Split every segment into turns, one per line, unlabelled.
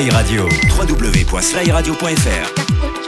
Sly Radio. www.slyradio.fr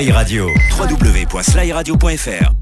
Sly Radio. www.slyradio.fr.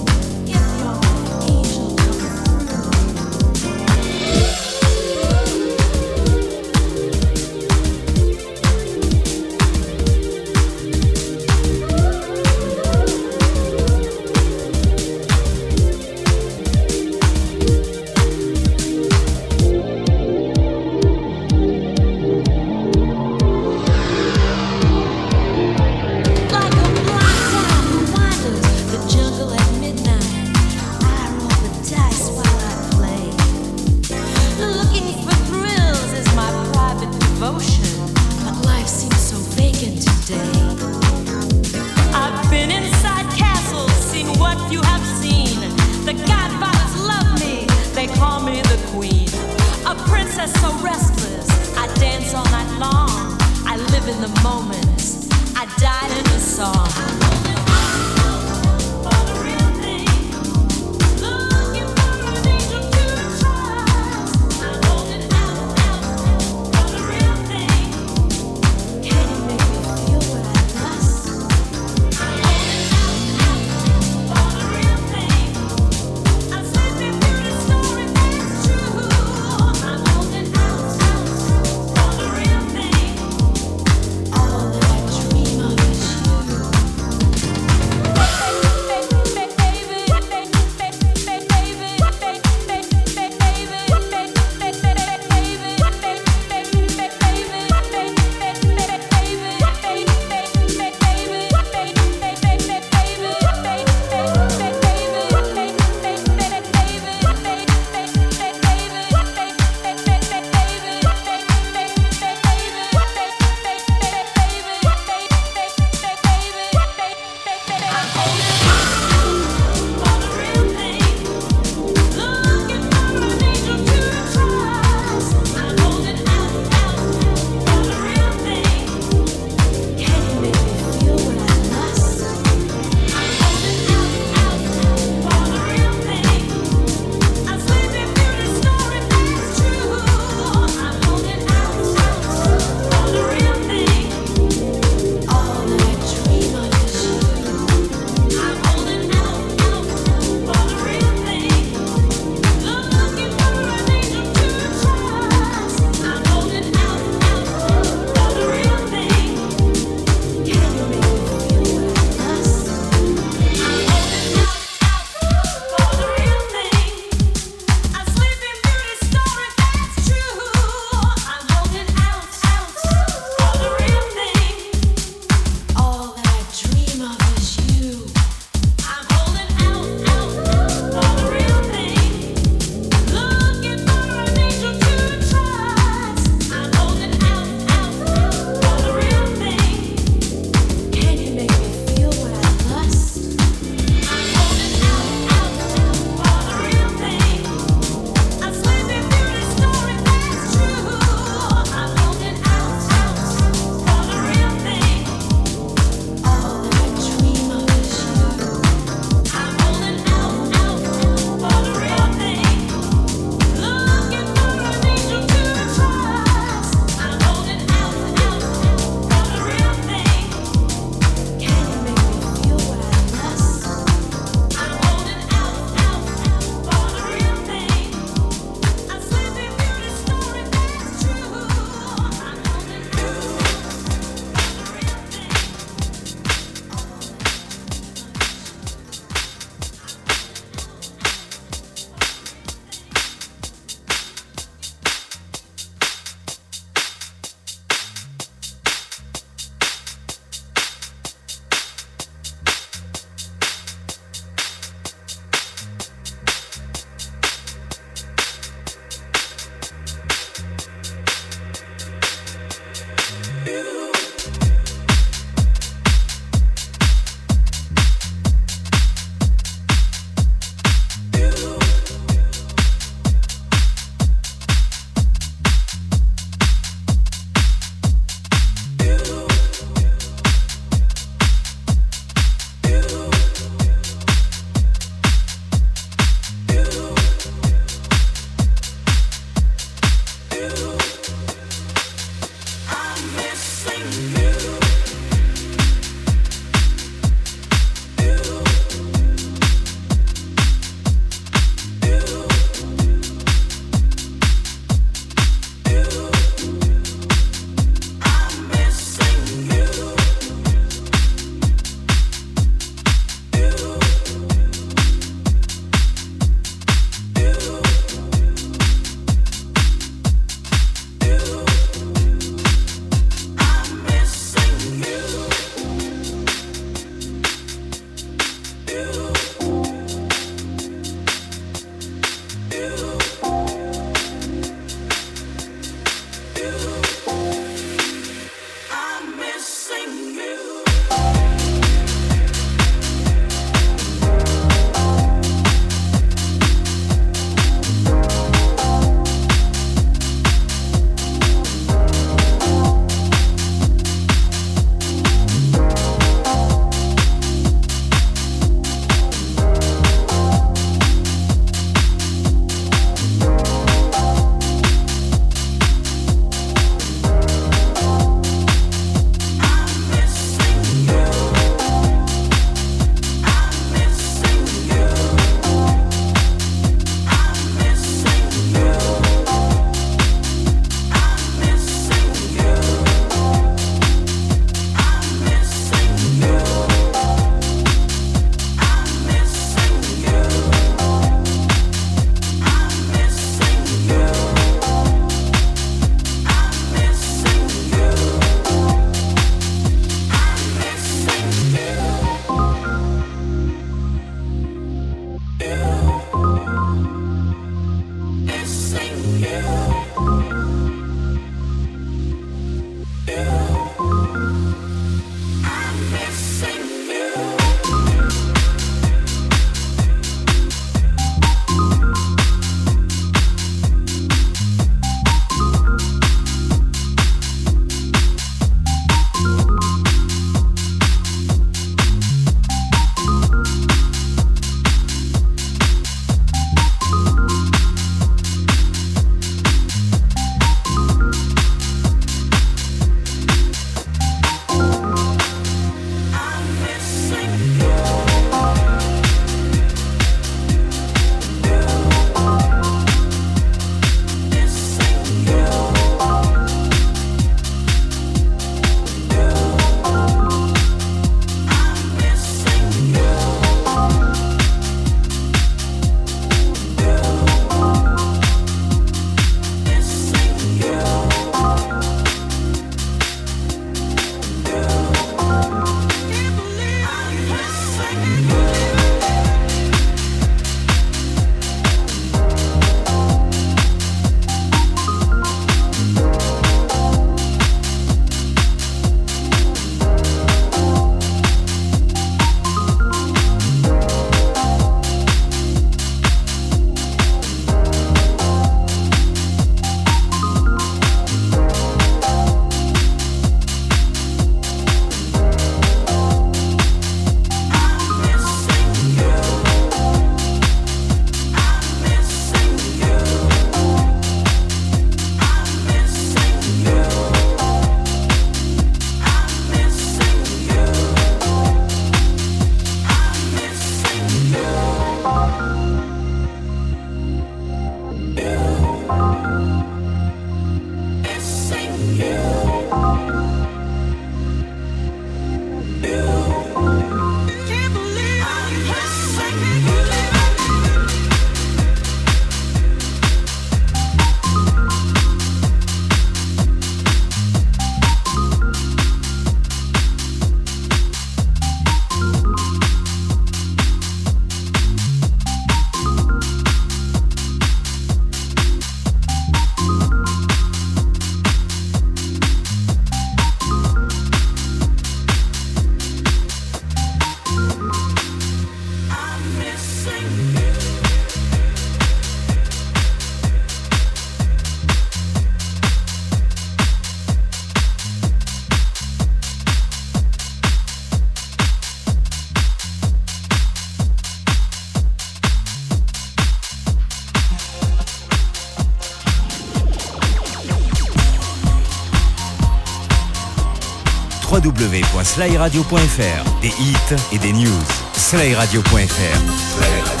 www.slyradio.fr. Des hits et des news. Slyradio.fr.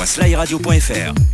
www.slyradio.fr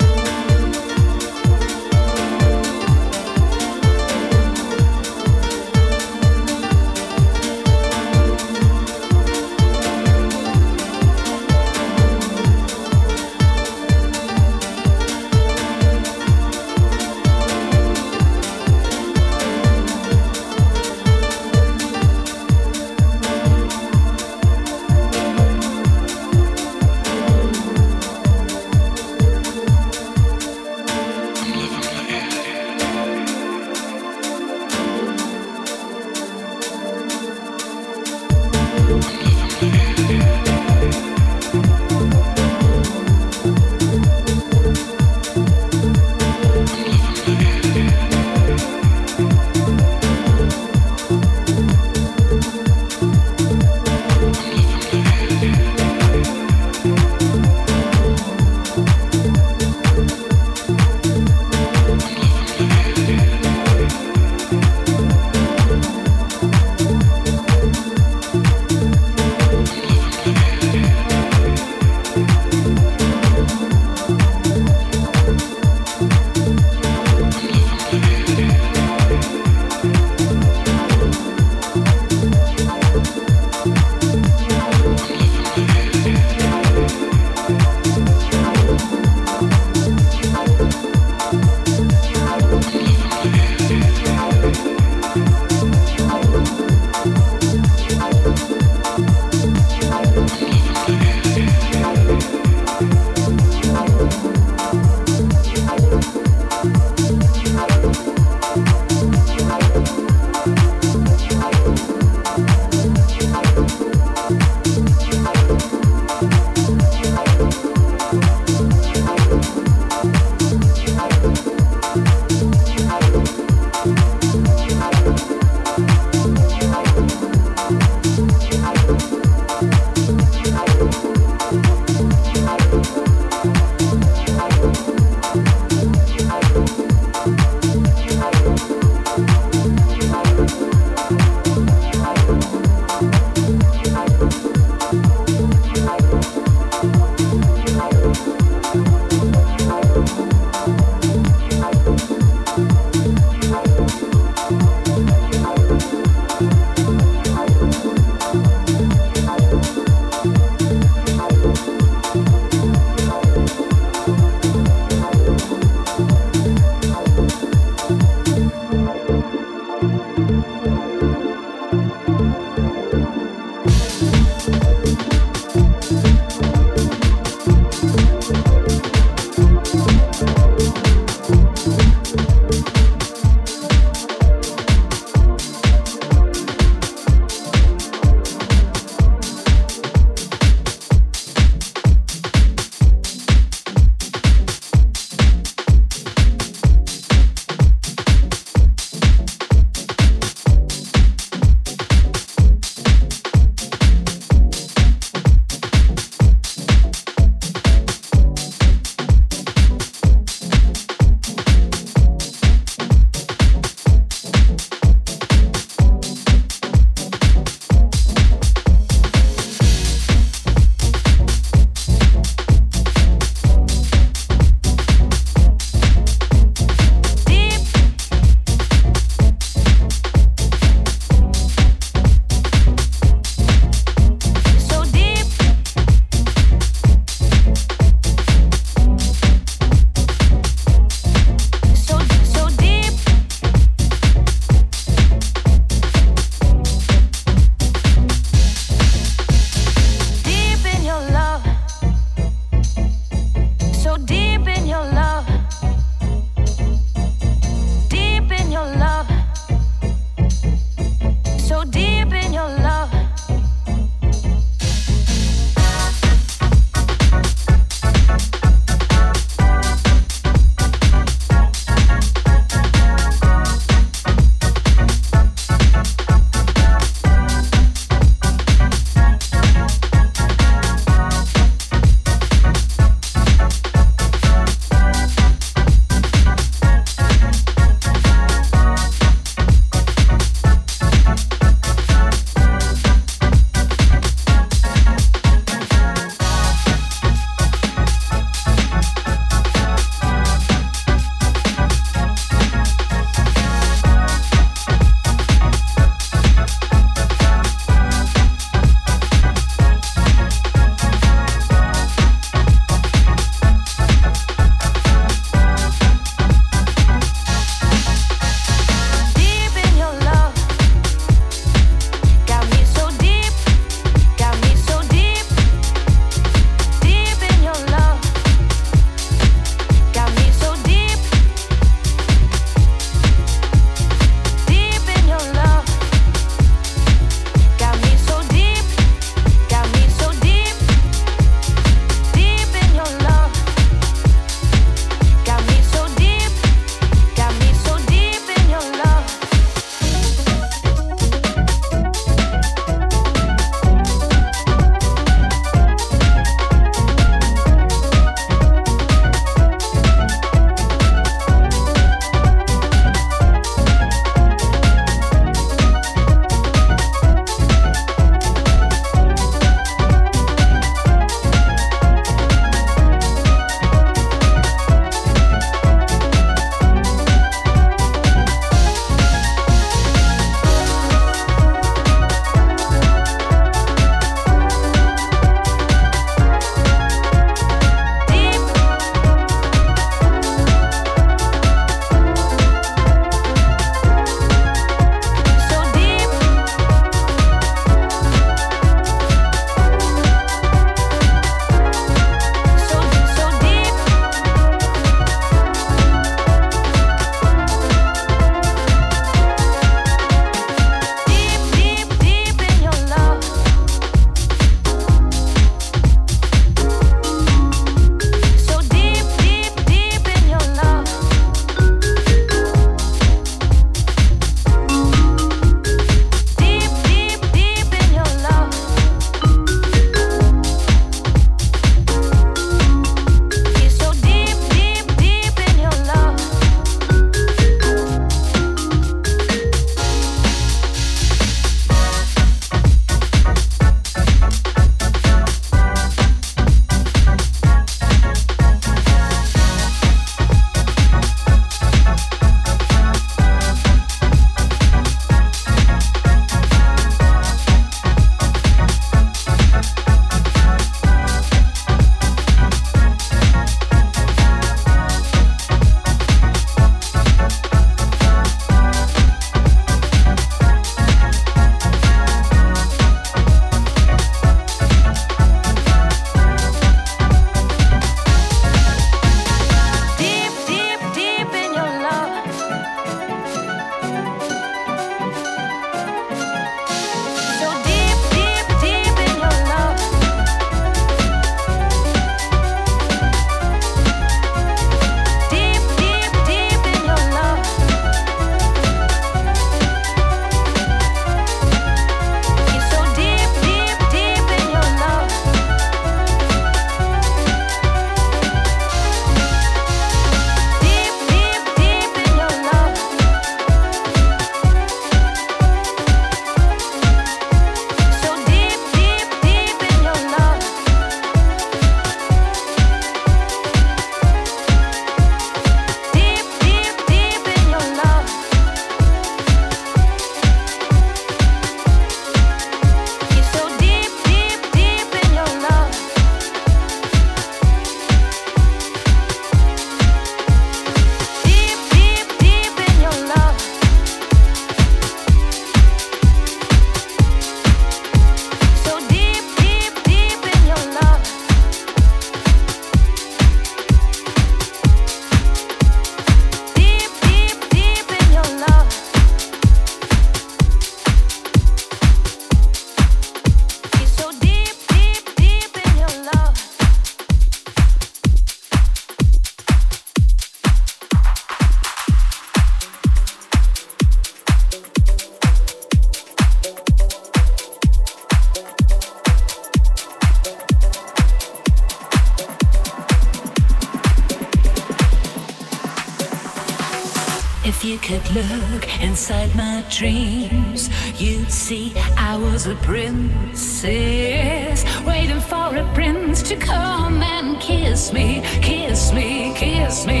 you come and kiss me, kiss me, kiss me?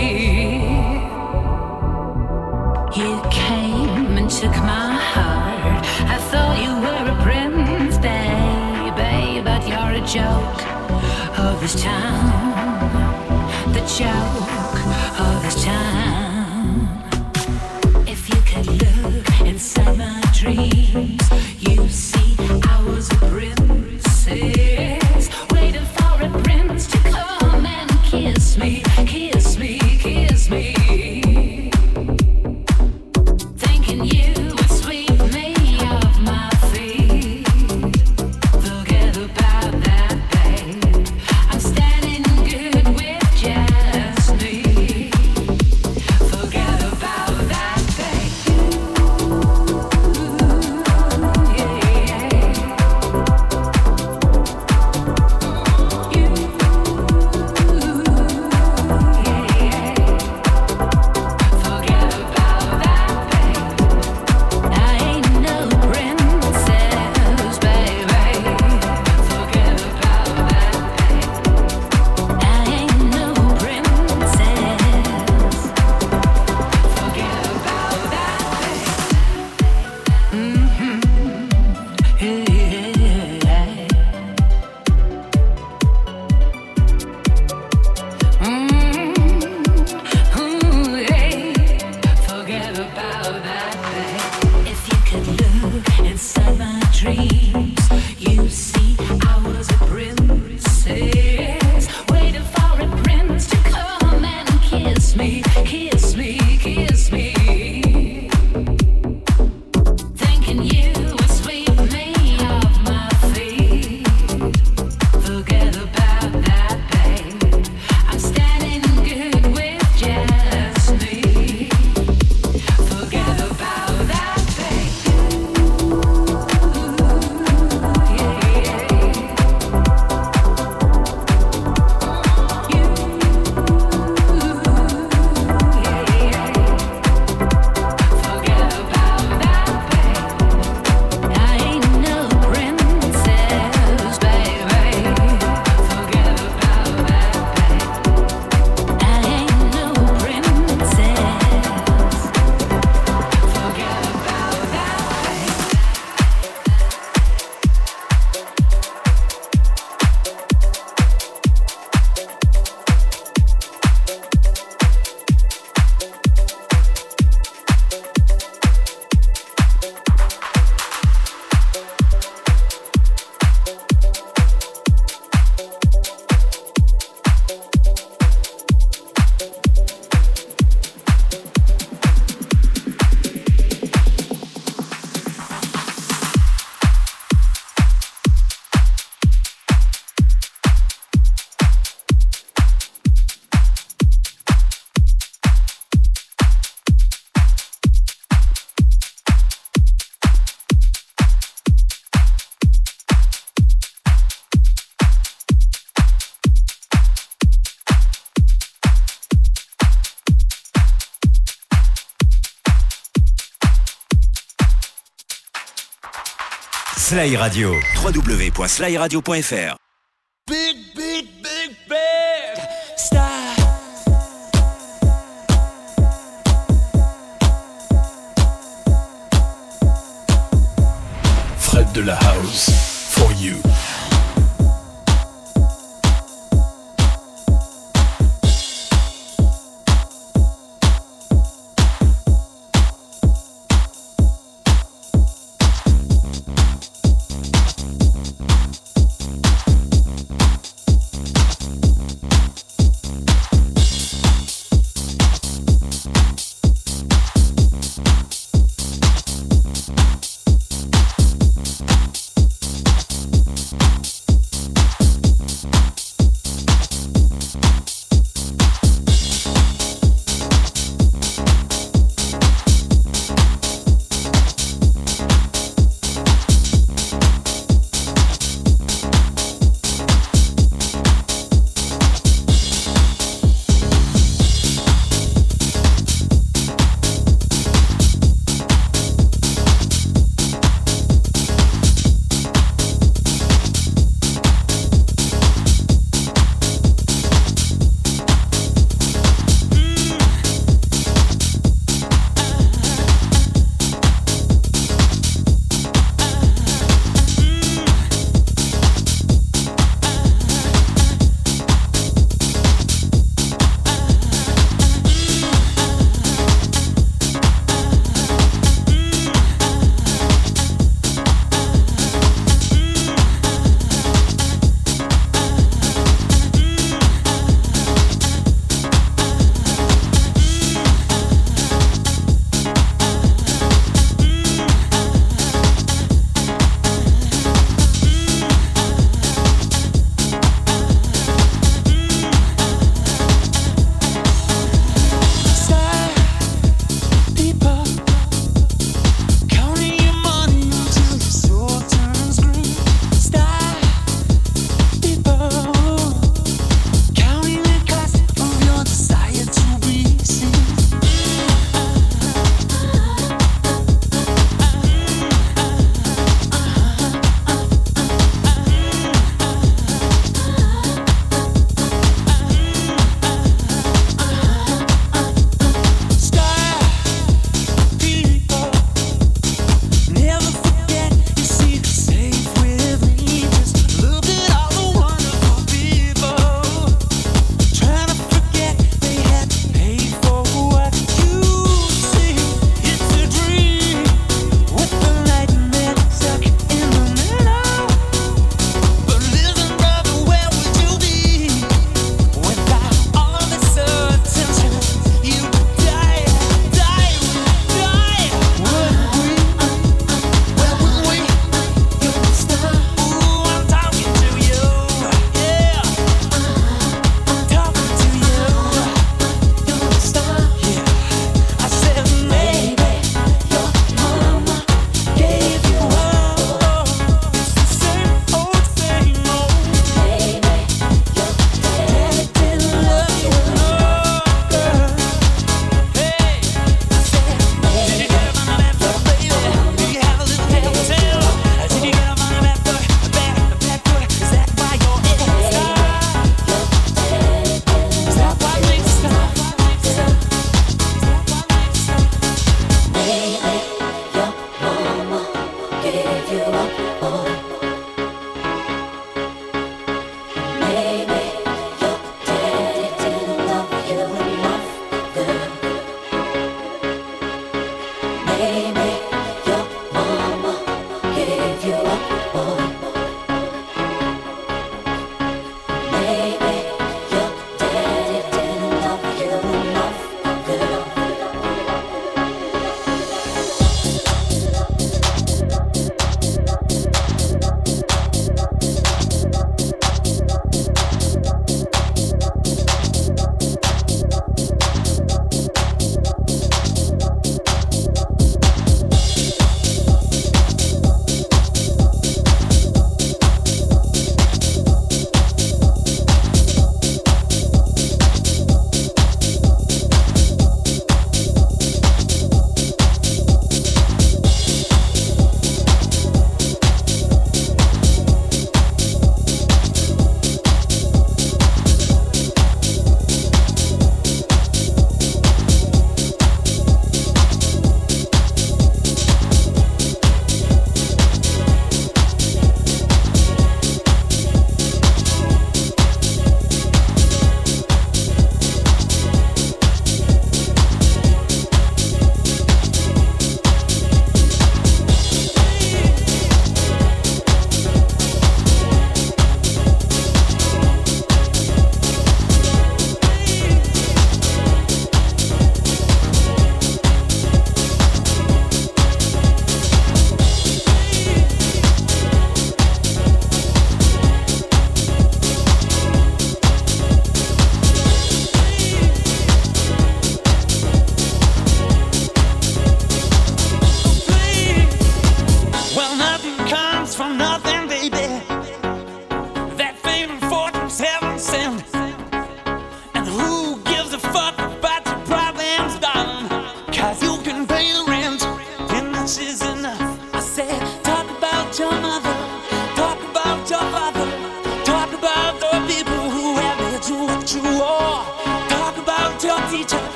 Sly Radio. www.slyradio.fr.